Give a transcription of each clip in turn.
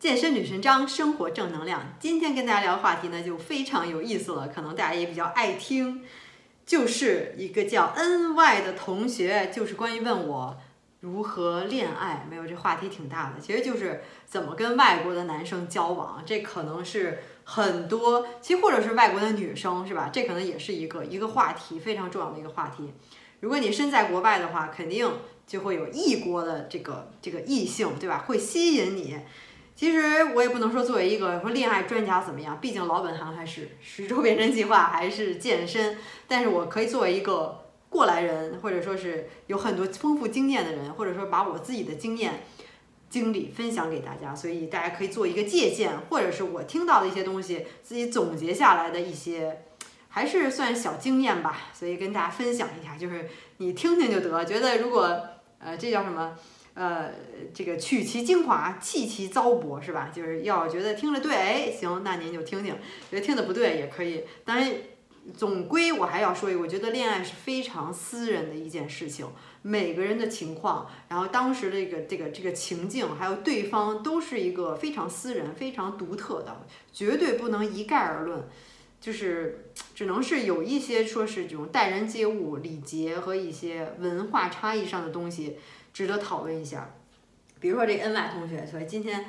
健身女神张，生活正能量。今天跟大家聊的话题呢，就非常有意思了，可能大家也比较爱听，就是一个叫 N Y 的同学，就是关于问我如何恋爱，没有这话题挺大的，其实就是怎么跟外国的男生交往，这可能是很多，其实或者是外国的女生是吧？这可能也是一个一个话题，非常重要的一个话题。如果你身在国外的话，肯定就会有异国的这个这个异性，对吧？会吸引你。其实我也不能说作为一个说恋爱专家怎么样，毕竟老本行还是十周变身计划，还是健身。但是我可以作为一个过来人，或者说是有很多丰富经验的人，或者说把我自己的经验经历分享给大家，所以大家可以做一个借鉴，或者是我听到的一些东西，自己总结下来的一些，还是算小经验吧。所以跟大家分享一下，就是你听听就得。觉得如果呃，这叫什么？呃，这个取其精华，弃其糟粕，是吧？就是要觉得听着对，哎，行，那您就听听；觉得听的不对，也可以。当然，总归我还要说一个，我觉得恋爱是非常私人的一件事情，每个人的情况，然后当时的这个这个这个情境，还有对方，都是一个非常私人、非常独特的，绝对不能一概而论。就是只能是有一些说是这种待人接物、礼节和一些文化差异上的东西。值得讨论一下，比如说这 N Y 同学，所以今天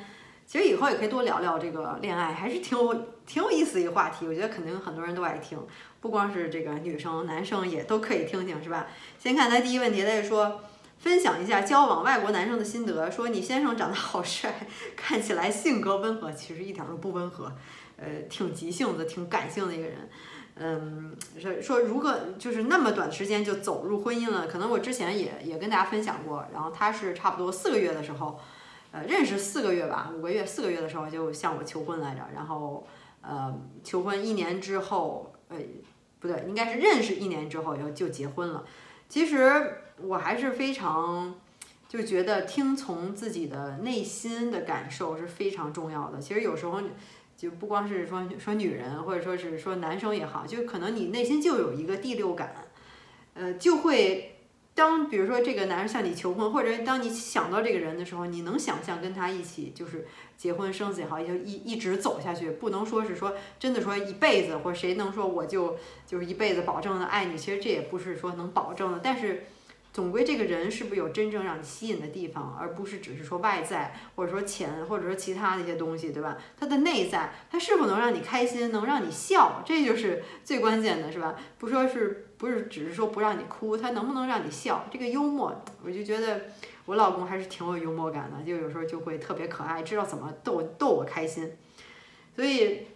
其实以后也可以多聊聊这个恋爱，还是挺有挺有意思一个话题。我觉得肯定很多人都爱听，不光是这个女生，男生也都可以听听，是吧？先看他第一问题，他就说分享一下交往外国男生的心得，说你先生长得好帅，看起来性格温和，其实一点都不温和，呃，挺急性子、挺感性的一个人。嗯，说说如果就是那么短时间就走入婚姻了，可能我之前也也跟大家分享过。然后他是差不多四个月的时候，呃，认识四个月吧，五个月、四个月的时候就向我求婚来着。然后呃，求婚一年之后，呃，不对，应该是认识一年之后就就结婚了。其实我还是非常就觉得听从自己的内心的感受是非常重要的。其实有时候。就不光是说说女人，或者说是说男生也好，就可能你内心就有一个第六感，呃，就会当比如说这个男人向你求婚，或者当你想到这个人的时候，你能想象跟他一起就是结婚生子也好，就一一直走下去，不能说是说真的说一辈子，或者谁能说我就就是一辈子保证的爱你，其实这也不是说能保证的，但是。总归这个人是不是有真正让你吸引的地方，而不是只是说外在，或者说钱，或者说其他的一些东西，对吧？他的内在，他是否能让你开心，能让你笑，这就是最关键的，是吧？不说是不是只是说不让你哭，他能不能让你笑？这个幽默，我就觉得我老公还是挺有幽默感的，就有时候就会特别可爱，知道怎么逗逗我开心，所以。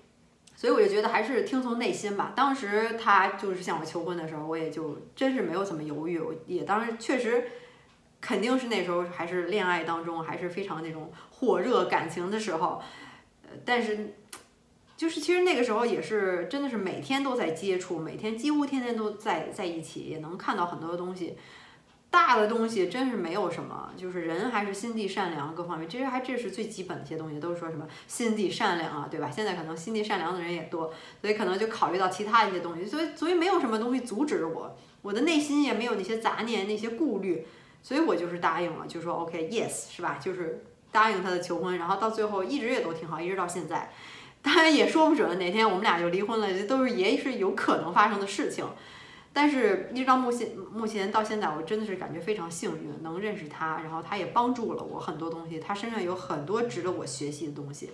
所以我就觉得还是听从内心吧。当时他就是向我求婚的时候，我也就真是没有怎么犹豫。我也当时确实肯定是那时候还是恋爱当中，还是非常那种火热感情的时候。呃，但是就是其实那个时候也是真的是每天都在接触，每天几乎天天都在在一起，也能看到很多的东西。大的东西真是没有什么，就是人还是心地善良，各方面其实还这是最基本的一些东西，都是说什么心地善良啊，对吧？现在可能心地善良的人也多，所以可能就考虑到其他一些东西，所以所以没有什么东西阻止我，我的内心也没有那些杂念、那些顾虑，所以我就是答应了，就说 OK yes 是吧？就是答应他的求婚，然后到最后一直也都挺好，一直到现在，当然也说不准哪天我们俩就离婚了，这都是也是有可能发生的事情。但是，一直到目前，目前到现在，我真的是感觉非常幸运，能认识他，然后他也帮助了我很多东西，他身上有很多值得我学习的东西。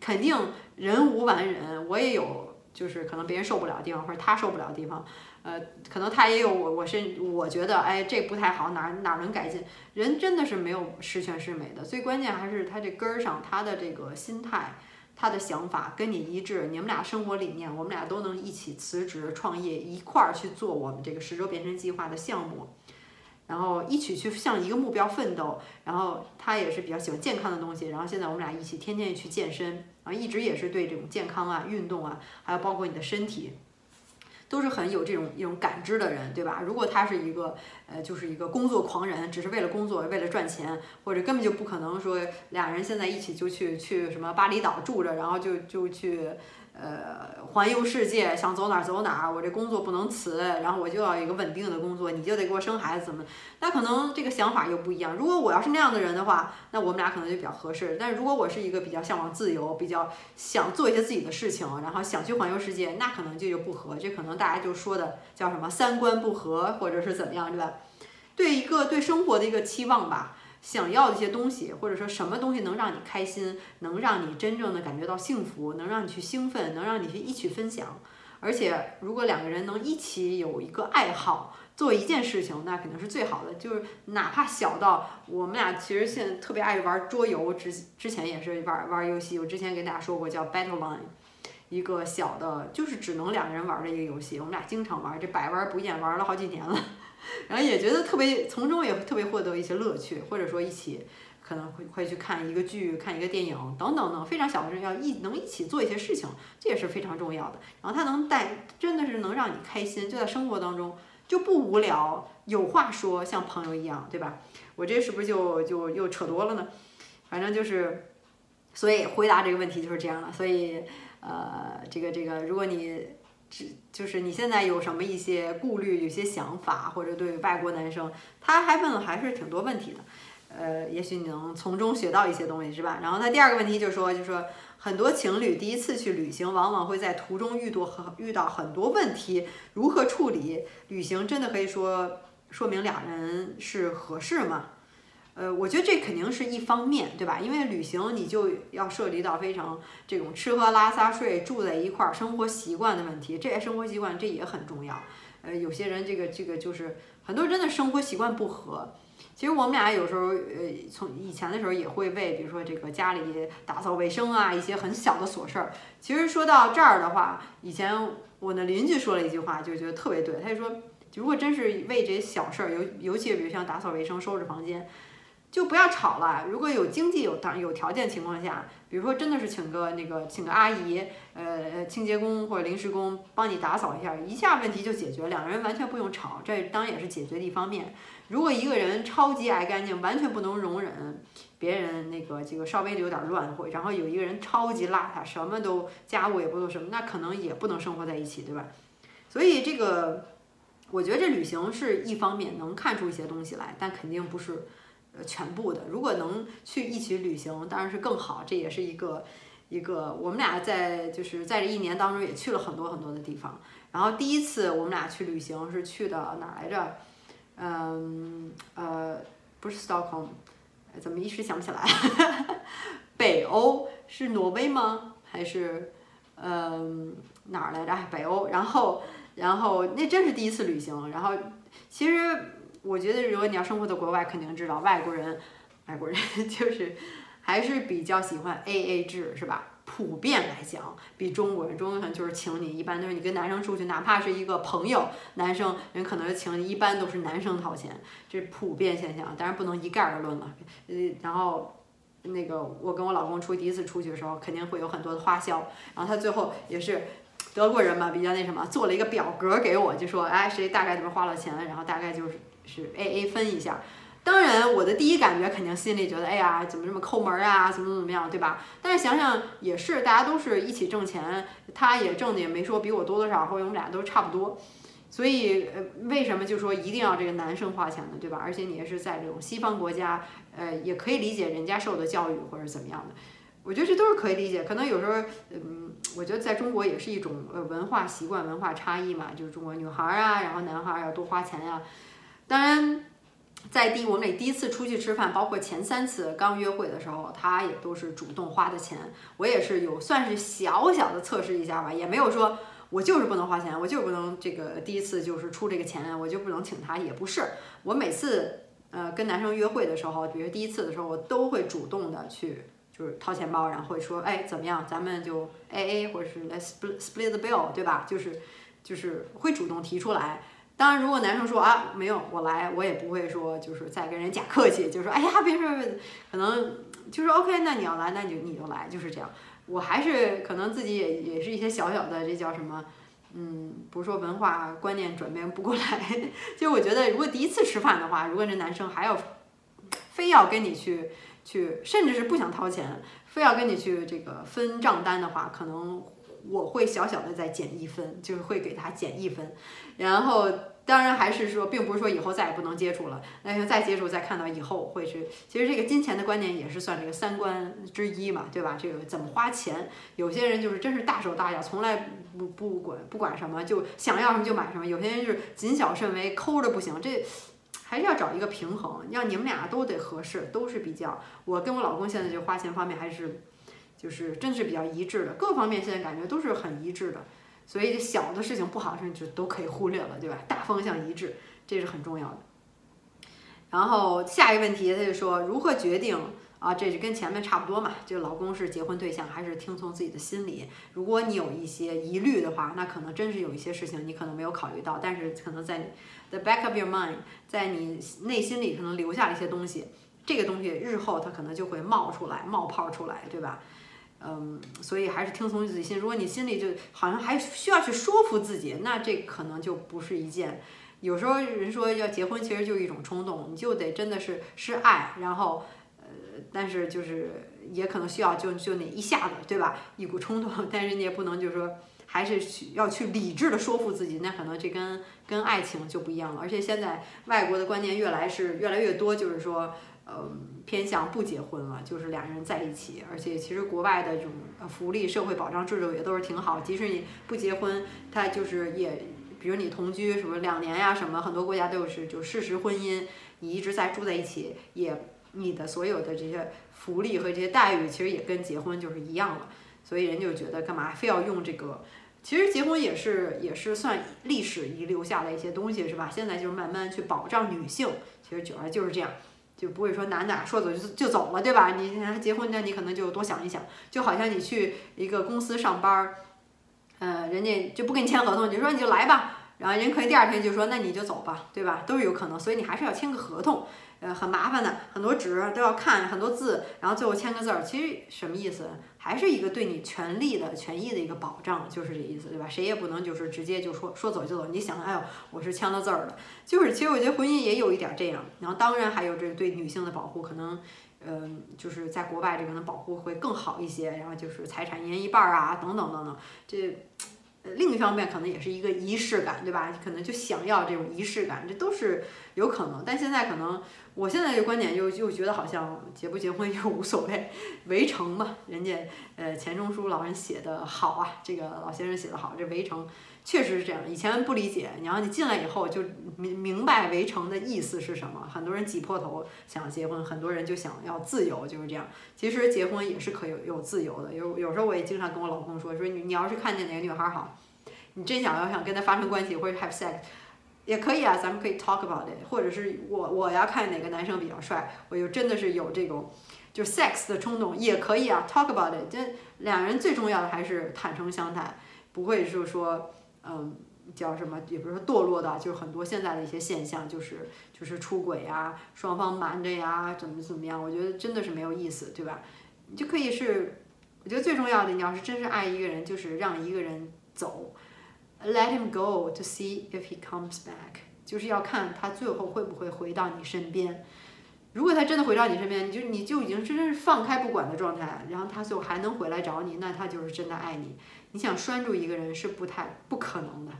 肯定人无完人，我也有，就是可能别人受不了的地方，或者他受不了的地方，呃，可能他也有我，我身我觉得，哎，这不太好，哪哪能改进？人真的是没有十全十美的，最关键还是他这根儿上，他的这个心态。他的想法跟你一致，你们俩生活理念，我们俩都能一起辞职创业，一块儿去做我们这个十周变身计划的项目，然后一起去向一个目标奋斗。然后他也是比较喜欢健康的东西，然后现在我们俩一起天天去健身，然后，一直也是对这种健康啊、运动啊，还有包括你的身体。都是很有这种一种感知的人，对吧？如果他是一个呃，就是一个工作狂人，只是为了工作，为了赚钱，或者根本就不可能说俩人现在一起就去去什么巴厘岛住着，然后就就去呃，环游世界，想走哪儿走哪儿，我这工作不能辞，然后我就要一个稳定的工作，你就得给我生孩子，怎么？那可能这个想法又不一样。如果我要是那样的人的话，那我们俩可能就比较合适。但是如果我是一个比较向往自由，比较想做一些自己的事情，然后想去环游世界，那可能就就不合。这可能大家就说的叫什么三观不合，或者是怎么样，对吧？对一个对生活的一个期望吧。想要的一些东西，或者说什么东西能让你开心，能让你真正的感觉到幸福，能让你去兴奋，能让你去一起分享。而且，如果两个人能一起有一个爱好，做一件事情，那肯定是最好的。就是哪怕小到我们俩，其实现在特别爱玩桌游，之之前也是玩玩游戏。我之前跟大家说过，叫 Battle Line，一个小的，就是只能两个人玩的一个游戏。我们俩经常玩，这百玩不厌，玩了好几年了。然后也觉得特别从中也特别获得一些乐趣，或者说一起可能会会去看一个剧、看一个电影等等等，非常小的人要一能一起做一些事情，这也是非常重要的。然后它能带，真的是能让你开心，就在生活当中就不无聊，有话说，像朋友一样，对吧？我这是不是就就又扯多了呢？反正就是，所以回答这个问题就是这样的。所以呃，这个这个，如果你。就是你现在有什么一些顾虑、有些想法，或者对外国男生，他还问了还是挺多问题的，呃，也许你能从中学到一些东西，是吧？然后他第二个问题就说，就说很多情侣第一次去旅行，往往会在途中遇到很遇到很多问题，如何处理？旅行真的可以说说明俩人是合适吗？呃，我觉得这肯定是一方面，对吧？因为旅行你就要涉及到非常这种吃喝拉撒睡住在一块儿生活习惯的问题，这些生活习惯这也很重要。呃，有些人这个这个就是很多人真的生活习惯不合。其实我们俩有时候呃从以前的时候也会为比如说这个家里打扫卫生啊一些很小的琐事儿。其实说到这儿的话，以前我的邻居说了一句话，就觉得特别对。他就说，如果真是为这些小事儿，尤尤其比如像打扫卫生、收拾房间。就不要吵了。如果有经济有当有条件情况下，比如说真的是请个那个请个阿姨，呃，清洁工或者临时工帮你打扫一下，一下问题就解决，两个人完全不用吵。这当然也是解决的一方面。如果一个人超级爱干净，完全不能容忍别人那个这个稍微的有点乱，或然后有一个人超级邋遢，什么都家务也不做什么，那可能也不能生活在一起，对吧？所以这个，我觉得这旅行是一方面能看出一些东西来，但肯定不是。呃，全部的，如果能去一起旅行，当然是更好。这也是一个一个，我们俩在就是在这一年当中也去了很多很多的地方。然后第一次我们俩去旅行是去的哪来着？嗯呃，不是 Stockholm，怎么一时想不起来？北欧是挪威吗？还是嗯哪儿来着？北欧。然后然后那真是第一次旅行。然后其实。我觉得，如果你要生活在国外，肯定知道外国人，外国人 就是还是比较喜欢 A A 制，是吧？普遍来讲，比中国人，中国人就是请你，一般都是你跟男生出去，哪怕是一个朋友，男生人可能请你，一般都是男生掏钱，这是普遍现象，当然不能一概而论了。呃，然后那个我跟我老公出第一次出去的时候，肯定会有很多的花销，然后他最后也是。德国人嘛，比较那什么，做了一个表格给我，就说，哎，谁大概怎么花了钱，然后大概就是是 A A 分一下。当然，我的第一感觉肯定心里觉得，哎呀，怎么这么抠门啊，怎么怎么样，对吧？但是想想也是，大家都是一起挣钱，他也挣的也没说比我多多少，或者我们俩都差不多。所以，呃，为什么就说一定要这个男生花钱呢，对吧？而且你也是在这种西方国家，呃，也可以理解人家受的教育或者怎么样的。我觉得这都是可以理解，可能有时候，嗯，我觉得在中国也是一种呃文化习惯、文化差异嘛，就是中国女孩啊，然后男孩要多花钱呀。当然，在第我们俩第一次出去吃饭，包括前三次刚约会的时候，他也都是主动花的钱，我也是有算是小小的测试一下吧，也没有说我就是不能花钱，我就是不能这个第一次就是出这个钱，我就不能请他，也不是，我每次呃跟男生约会的时候，比如第一次的时候，我都会主动的去。就是掏钱包，然后会说，哎，怎么样？咱们就 A A，或者是 Let's split split the bill，对吧？就是就是会主动提出来。当然，如果男生说啊，没有，我来，我也不会说，就是再跟人假客气，就说，哎呀，别说，可能就是 OK，那你要来，那你就你就来，就是这样。我还是可能自己也也是一些小小的，这叫什么？嗯，不是说文化观念转变不过来。就我觉得，如果第一次吃饭的话，如果这男生还要非要跟你去。去，甚至是不想掏钱，非要跟你去这个分账单的话，可能我会小小的再减一分，就是会给他减一分，然后。当然还是说，并不是说以后再也不能接触了。那就再接触，再看到以后会是，其实这个金钱的观念也是算这个三观之一嘛，对吧？这个怎么花钱，有些人就是真是大手大脚，从来不不管不管什么，就想要什么就买什么。有些人就是谨小慎微，抠着不行。这还是要找一个平衡，让你们俩都得合适，都是比较。我跟我老公现在就花钱方面还是，就是真是比较一致的，各方面现在感觉都是很一致的。所以小的事情、不好的事情就都可以忽略了，对吧？大方向一致，这是很重要的。然后下一个问题，他就说如何决定啊？这是跟前面差不多嘛，就老公是结婚对象还是听从自己的心理？如果你有一些疑虑的话，那可能真是有一些事情你可能没有考虑到，但是可能在你 the back of your mind，在你内心里可能留下了一些东西，这个东西日后它可能就会冒出来、冒泡出来，对吧？嗯，所以还是听从自己心。如果你心里就好像还需要去说服自己，那这可能就不是一件。有时候人说要结婚，其实就一种冲动，你就得真的是是爱，然后呃，但是就是也可能需要就就那一下子，对吧？一股冲动，但是你也不能就是说还是去要去理智的说服自己，那可能这跟跟爱情就不一样了。而且现在外国的观念越来是越来越多，就是说。呃，偏向不结婚了，就是俩人在一起，而且其实国外的这种福利、社会保障制度也都是挺好。即使你不结婚，他就是也，比如你同居什么两年呀什么，很多国家都是就事实婚姻，你一直在住在一起，也你的所有的这些福利和这些待遇，其实也跟结婚就是一样了。所以人就觉得干嘛非要用这个？其实结婚也是也是算历史遗留下的一些东西，是吧？现在就是慢慢去保障女性，其实主要就是这样。就不会说哪哪说走就就走了，对吧？你结婚那你可能就多想一想，就好像你去一个公司上班儿，呃，人家就不跟你签合同，你说你就来吧，然后人可以第二天就说那你就走吧，对吧？都是有可能，所以你还是要签个合同。呃，很麻烦的，很多纸都要看，很多字，然后最后签个字儿，其实什么意思？还是一个对你权利的权益的一个保障，就是这意思，对吧？谁也不能就是直接就说说走就走。你想，哎呦，我是签了字儿的，就是其实我觉得婚姻也有一点这样。然后当然还有这对女性的保护，可能，嗯，就是在国外这个的保护会更好一些。然后就是财产一人一半啊，等等等等，这。呃另一方面，可能也是一个仪式感，对吧？可能就想要这种仪式感，这都是有可能。但现在可能，我现在的观点又又觉得好像结不结婚又无所谓，围城嘛，人家呃钱钟书老人写的好啊，这个老先生写的好，这围城。确实是这样，以前不理解，然后你进来以后就明明白围城的意思是什么。很多人挤破头想结婚，很多人就想要自由，就是这样。其实结婚也是可以有自由的。有有时候我也经常跟我老公说，说你你要是看见哪个女孩好，你真想要想跟她发生关系或者 have sex，也可以啊，咱们可以 talk about it。或者是我我要看哪个男生比较帅，我就真的是有这种就 sex 的冲动，也可以啊，talk about it。这两人最重要的还是坦诚相谈，不会就是说。嗯，叫什么？也不是说堕落的，就是很多现在的一些现象，就是就是出轨呀，双方瞒着呀，怎么怎么样？我觉得真的是没有意思，对吧？你就可以是，我觉得最重要的，你要是真是爱一个人，就是让一个人走，let him go to see if he comes back，就是要看他最后会不会回到你身边。如果他真的回到你身边，你就你就已经真是放开不管的状态，然后他最后还能回来找你，那他就是真的爱你。你想拴住一个人是不太不可能的，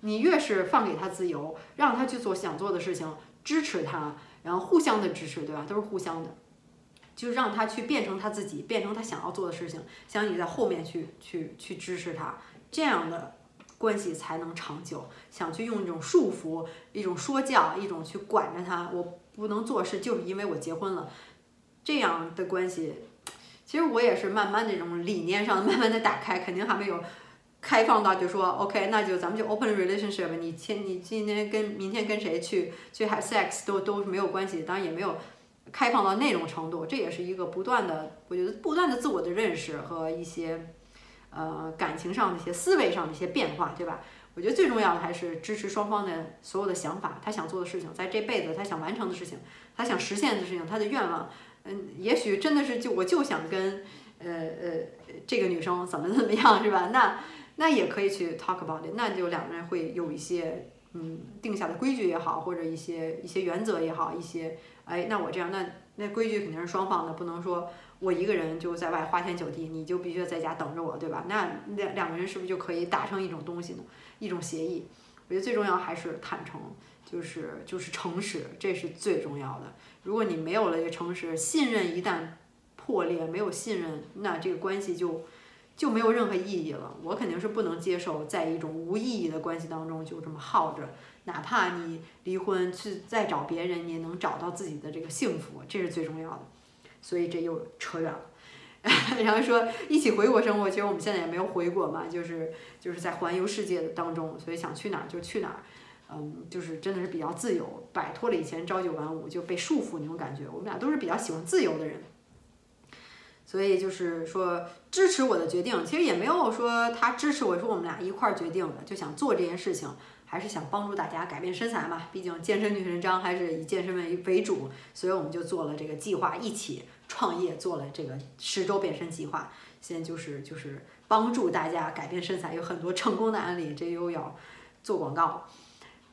你越是放给他自由，让他去做想做的事情，支持他，然后互相的支持，对吧？都是互相的，就让他去变成他自己，变成他想要做的事情，想你在后面去去去支持他，这样的关系才能长久。想去用一种束缚，一种说教，一种去管着他，我不能做事，就是因为我结婚了，这样的关系。其实我也是慢慢这种理念上 慢慢的打开，肯定还没有开放到就说 OK，那就咱们就 open relationship，你天你今天跟明天跟谁去去 have sex 都都是没有关系，当然也没有开放到那种程度，这也是一个不断的，我觉得不断的自我的认识和一些呃感情上的一些思维上的一些变化，对吧？我觉得最重要的还是支持双方的所有的想法，他想做的事情，在这辈子他想完成的事情，他想实现的事情，他的愿望。嗯，也许真的是就我就想跟，呃呃，这个女生怎么怎么样是吧？那那也可以去 talk about it，那就两个人会有一些嗯定下的规矩也好，或者一些一些原则也好，一些哎，那我这样那那规矩肯定是双方的，不能说我一个人就在外花天酒地，你就必须在家等着我，对吧？那两两个人是不是就可以达成一种东西呢？一种协议？我觉得最重要还是坦诚，就是就是诚实，这是最重要的。如果你没有了这个诚实，信任一旦破裂，没有信任，那这个关系就就没有任何意义了。我肯定是不能接受在一种无意义的关系当中就这么耗着，哪怕你离婚去再找别人，你也能找到自己的这个幸福，这是最重要的。所以这又扯远了，然后说一起回国生活，其实我们现在也没有回国嘛，就是就是在环游世界的当中，所以想去哪儿就去哪儿，嗯，就是真的是比较自由，摆脱了以前朝九晚五就被束缚那种感觉。我们俩都是比较喜欢自由的人，所以就是说支持我的决定，其实也没有说他支持我，说我们俩一块儿决定的，就想做这件事情。还是想帮助大家改变身材嘛，毕竟健身女神张还是以健身为为主，所以我们就做了这个计划，一起创业做了这个十周变身计划。现在就是就是帮助大家改变身材，有很多成功的案例，这又要做广告。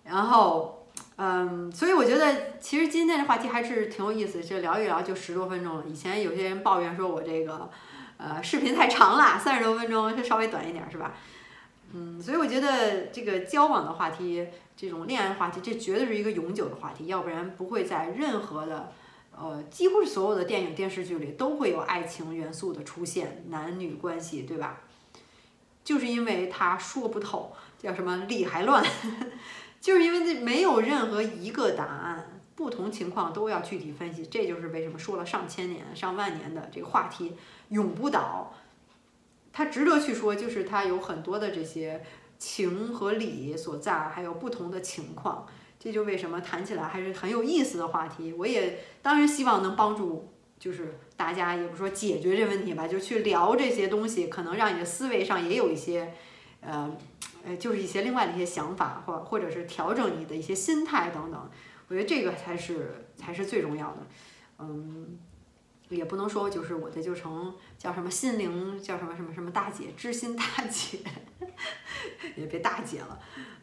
然后，嗯，所以我觉得其实今天的话题还是挺有意思，就聊一聊就十多分钟了。以前有些人抱怨说我这个呃视频太长了，三十多分钟就稍微短一点是吧？嗯，所以我觉得这个交往的话题，这种恋爱话题，这绝对是一个永久的话题，要不然不会在任何的，呃，几乎是所有的电影电视剧里都会有爱情元素的出现，男女关系，对吧？就是因为他说不透，叫什么理还乱，就是因为这没有任何一个答案，不同情况都要具体分析，这就是为什么说了上千年、上万年的这个话题永不倒。它值得去说，就是它有很多的这些情和理所在，还有不同的情况，这就为什么谈起来还是很有意思的话题。我也当然希望能帮助，就是大家也不说解决这问题吧，就去聊这些东西，可能让你的思维上也有一些，呃，呃，就是一些另外的一些想法，或或者是调整你的一些心态等等。我觉得这个才是才是最重要的，嗯。也不能说就是我的就成叫什么心灵叫什么什么什么大姐知心大姐，也别大姐了，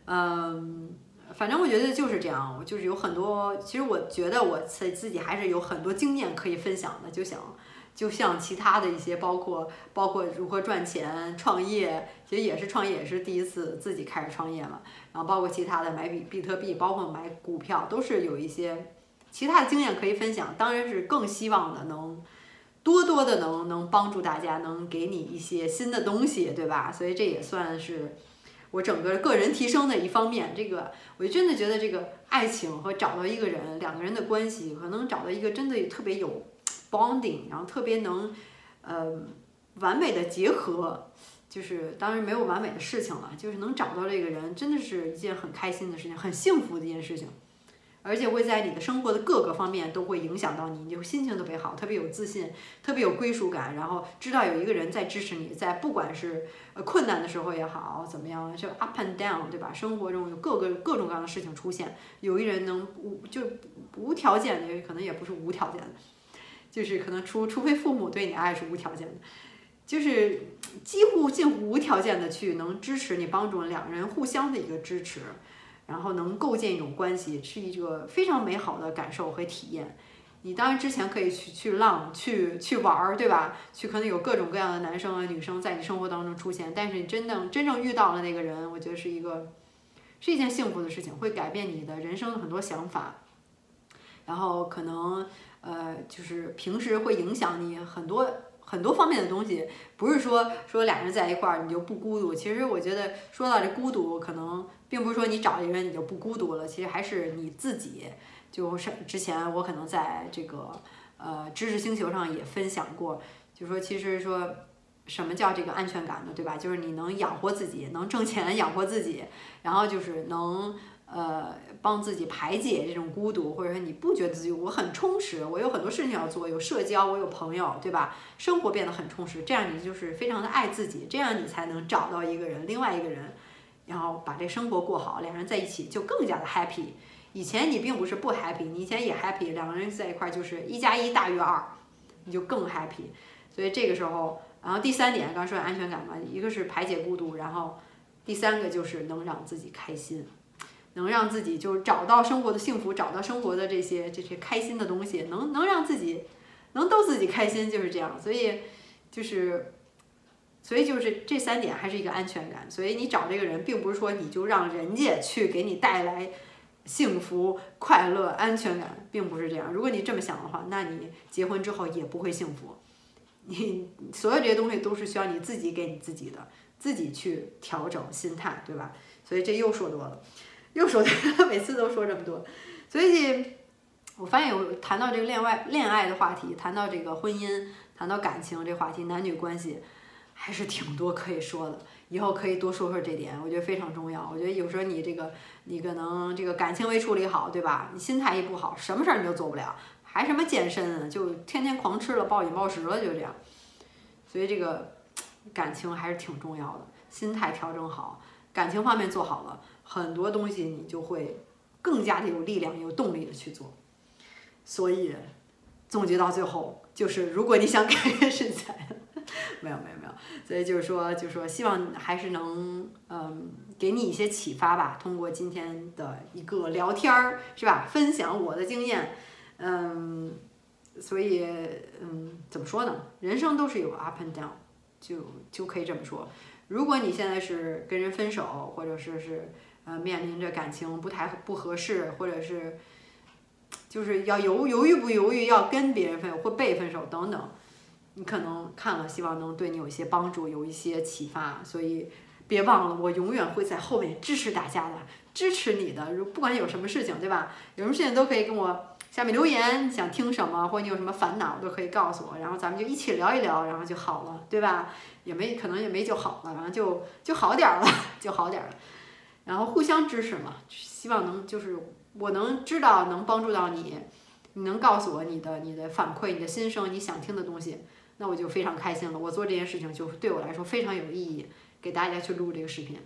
嗯，反正我觉得就是这样，我就是有很多，其实我觉得我自自己还是有很多经验可以分享的，就想就像其他的一些，包括包括如何赚钱、创业，其实也是创业，也是第一次自己开始创业嘛，然后包括其他的买比比特币，包括买股票，都是有一些。其他的经验可以分享，当然是更希望的能多多的能能帮助大家，能给你一些新的东西，对吧？所以这也算是我整个个人提升的一方面。这个我真的觉得，这个爱情和找到一个人，两个人的关系，可能找到一个真的特别有 bonding，然后特别能呃完美的结合，就是当然没有完美的事情了，就是能找到这个人，真的是一件很开心的事情，很幸福的一件事情。而且会在你的生活的各个方面都会影响到你，你就心情特别好，特别有自信，特别有归属感，然后知道有一个人在支持你，在不管是呃困难的时候也好，怎么样，就 up and down，对吧？生活中有各个各种各样的事情出现，有一人能无就无条件的，可能也不是无条件的，就是可能除除非父母对你爱是无条件的，就是几乎近乎无条件的去能支持你，帮助两人互相的一个支持。然后能构建一种关系，是一个非常美好的感受和体验。你当然之前可以去去浪，去去玩儿，对吧？去可能有各种各样的男生啊、女生在你生活当中出现。但是你真正真正遇到了那个人，我觉得是一个是一件幸福的事情，会改变你的人生的很多想法。然后可能呃，就是平时会影响你很多很多方面的东西。不是说说俩人在一块儿你就不孤独。其实我觉得说到这孤独，可能。并不是说你找一个人你就不孤独了，其实还是你自己。就是之前我可能在这个呃知识星球上也分享过，就说其实说什么叫这个安全感呢？对吧？就是你能养活自己，能挣钱养活自己，然后就是能呃帮自己排解这种孤独，或者说你不觉得自己我很充实，我有很多事情要做，有社交，我有朋友，对吧？生活变得很充实，这样你就是非常的爱自己，这样你才能找到一个人，另外一个人。然后把这生活过好，两人在一起就更加的 happy。以前你并不是不 happy，你以前也 happy，两个人在一块就是一加一大于二，你就更 happy。所以这个时候，然后第三点，刚说安全感嘛，一个是排解孤独，然后第三个就是能让自己开心，能让自己就是找到生活的幸福，找到生活的这些这些开心的东西，能能让自己能逗自己开心就是这样。所以就是，所以就是这三点还是一个安全感。所以你找这个人，并不是说你就让人家去给你带来幸福、快乐、安全感，并不是这样。如果你这么想的话，那你结婚之后也不会幸福。你所有这些东西都是需要你自己给你自己的，自己去调整心态，对吧？所以这又说多了，又说，每次都说这么多。所以，我发现有谈到这个恋爱恋爱的话题，谈到这个婚姻，谈到感情这话题，男女关系还是挺多可以说的。以后可以多说说这点，我觉得非常重要。我觉得有时候你这个你可能这个感情没处理好，对吧？你心态一不好，什么事儿你都做不了。还什么健身？就天天狂吃了暴饮暴食了，就这样。所以这个感情还是挺重要的，心态调整好，感情方面做好了，很多东西你就会更加的有力量、有动力的去做。所以总结到最后，就是如果你想改变身材，没有没有没有。所以就是说，就是说，希望还是能嗯给你一些启发吧。通过今天的一个聊天儿，是吧？分享我的经验。嗯，所以嗯，怎么说呢？人生都是有 up and down，就就可以这么说。如果你现在是跟人分手，或者是是呃面临着感情不太不合适，或者是就是要犹犹豫不犹豫要跟别人分或被分手等等，你可能看了，希望能对你有一些帮助，有一些启发。所以别忘了，我永远会在后面支持大家的，支持你的。如不管有什么事情，对吧？有什么事情都可以跟我。下面留言，想听什么，或者你有什么烦恼，都可以告诉我，然后咱们就一起聊一聊，然后就好了，对吧？也没可能也没就好了，反正就就好点了，就好点 了。然后互相支持嘛，希望能就是我能知道能帮助到你，你能告诉我你的你的反馈、你的心声、你想听的东西，那我就非常开心了。我做这件事情就对我来说非常有意义，给大家去录这个视频。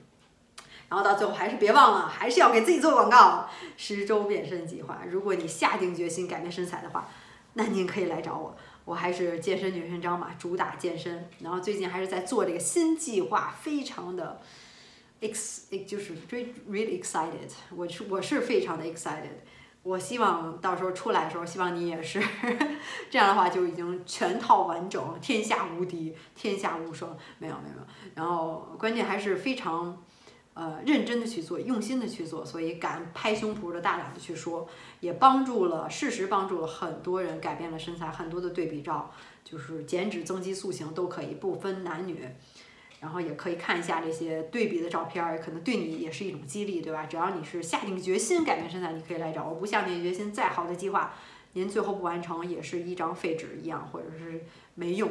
然后到最后还是别忘了，还是要给自己做广告。十周变身计划，如果你下定决心改变身材的话，那您可以来找我。我还是健身女神张嘛，主打健身。然后最近还是在做这个新计划，非常的 ex，就是 really excited。我是我是非常的 excited。我希望到时候出来的时候，希望你也是 这样的话，就已经全套完整，天下无敌，天下无双。没有没有，然后关键还是非常。呃，认真的去做，用心的去做，所以敢拍胸脯的大胆的去说，也帮助了，事实帮助了很多人改变了身材，很多的对比照，就是减脂、增肌、塑形都可以，不分男女，然后也可以看一下这些对比的照片儿，可能对你也是一种激励，对吧？只要你是下定决心改变身材，你可以来找我。不下定决心，再好的计划，您最后不完成，也是一张废纸一样，或者是没用。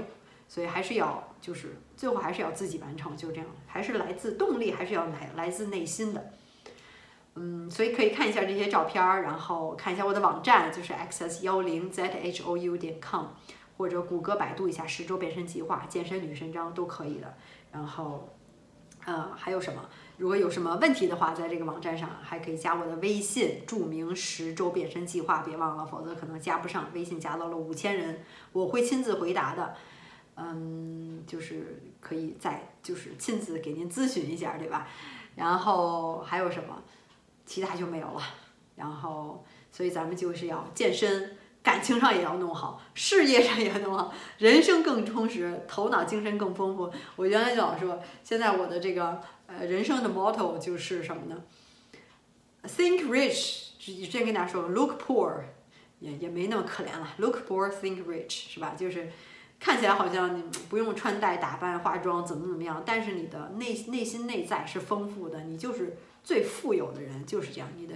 所以还是要，就是最后还是要自己完成，就这样，还是来自动力，还是要来来自内心的。嗯，所以可以看一下这些照片儿，然后看一下我的网站，就是 xs 幺零 zhou 点 com，或者谷歌、百度一下十周变身计划、健身女神章都可以的。然后，呃，还有什么？如果有什么问题的话，在这个网站上还可以加我的微信，注明十周变身计划，别忘了，否则可能加不上。微信加到了五千人，我会亲自回答的。嗯，就是可以再就是亲自给您咨询一下，对吧？然后还有什么？其他就没有了。然后，所以咱们就是要健身，感情上也要弄好，事业上也要弄好，人生更充实，头脑精神更丰富。我原来就老说，现在我的这个呃人生的 motto 就是什么呢？Think rich，之前跟大家说，look poor，也也没那么可怜了，look poor，think rich，是吧？就是。看起来好像你不用穿戴打扮、化妆怎么怎么样，但是你的内内心内在是丰富的，你就是最富有的人，就是这样。你的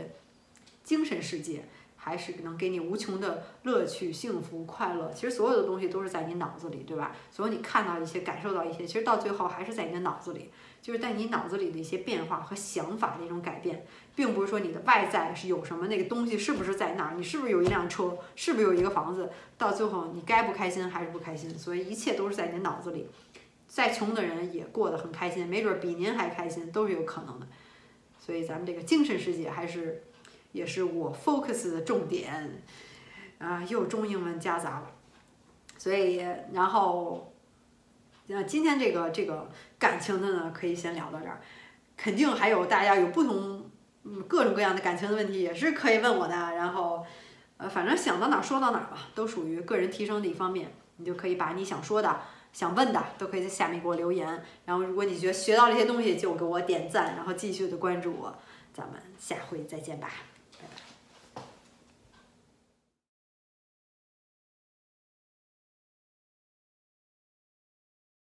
精神世界还是能给你无穷的乐趣、幸福、快乐。其实所有的东西都是在你脑子里，对吧？所有你看到一些、感受到一些，其实到最后还是在你的脑子里。就是在你脑子里的一些变化和想法的一种改变，并不是说你的外在是有什么那个东西是不是在那儿，你是不是有一辆车，是不是有一个房子，到最后你该不开心还是不开心，所以一切都是在你脑子里。再穷的人也过得很开心，没准比您还开心都是有可能的。所以咱们这个精神世界还是也是我 focus 的重点啊，又中英文夹杂了，所以然后。那今天这个这个感情的呢，可以先聊到这儿。肯定还有大家有不同嗯各种各样的感情的问题，也是可以问我的。然后，呃，反正想到哪儿说到哪儿吧，都属于个人提升的一方面。你就可以把你想说的、想问的，都可以在下面给我留言。然后，如果你觉得学到这些东西，就给我点赞，然后继续的关注我。咱们下回再见吧。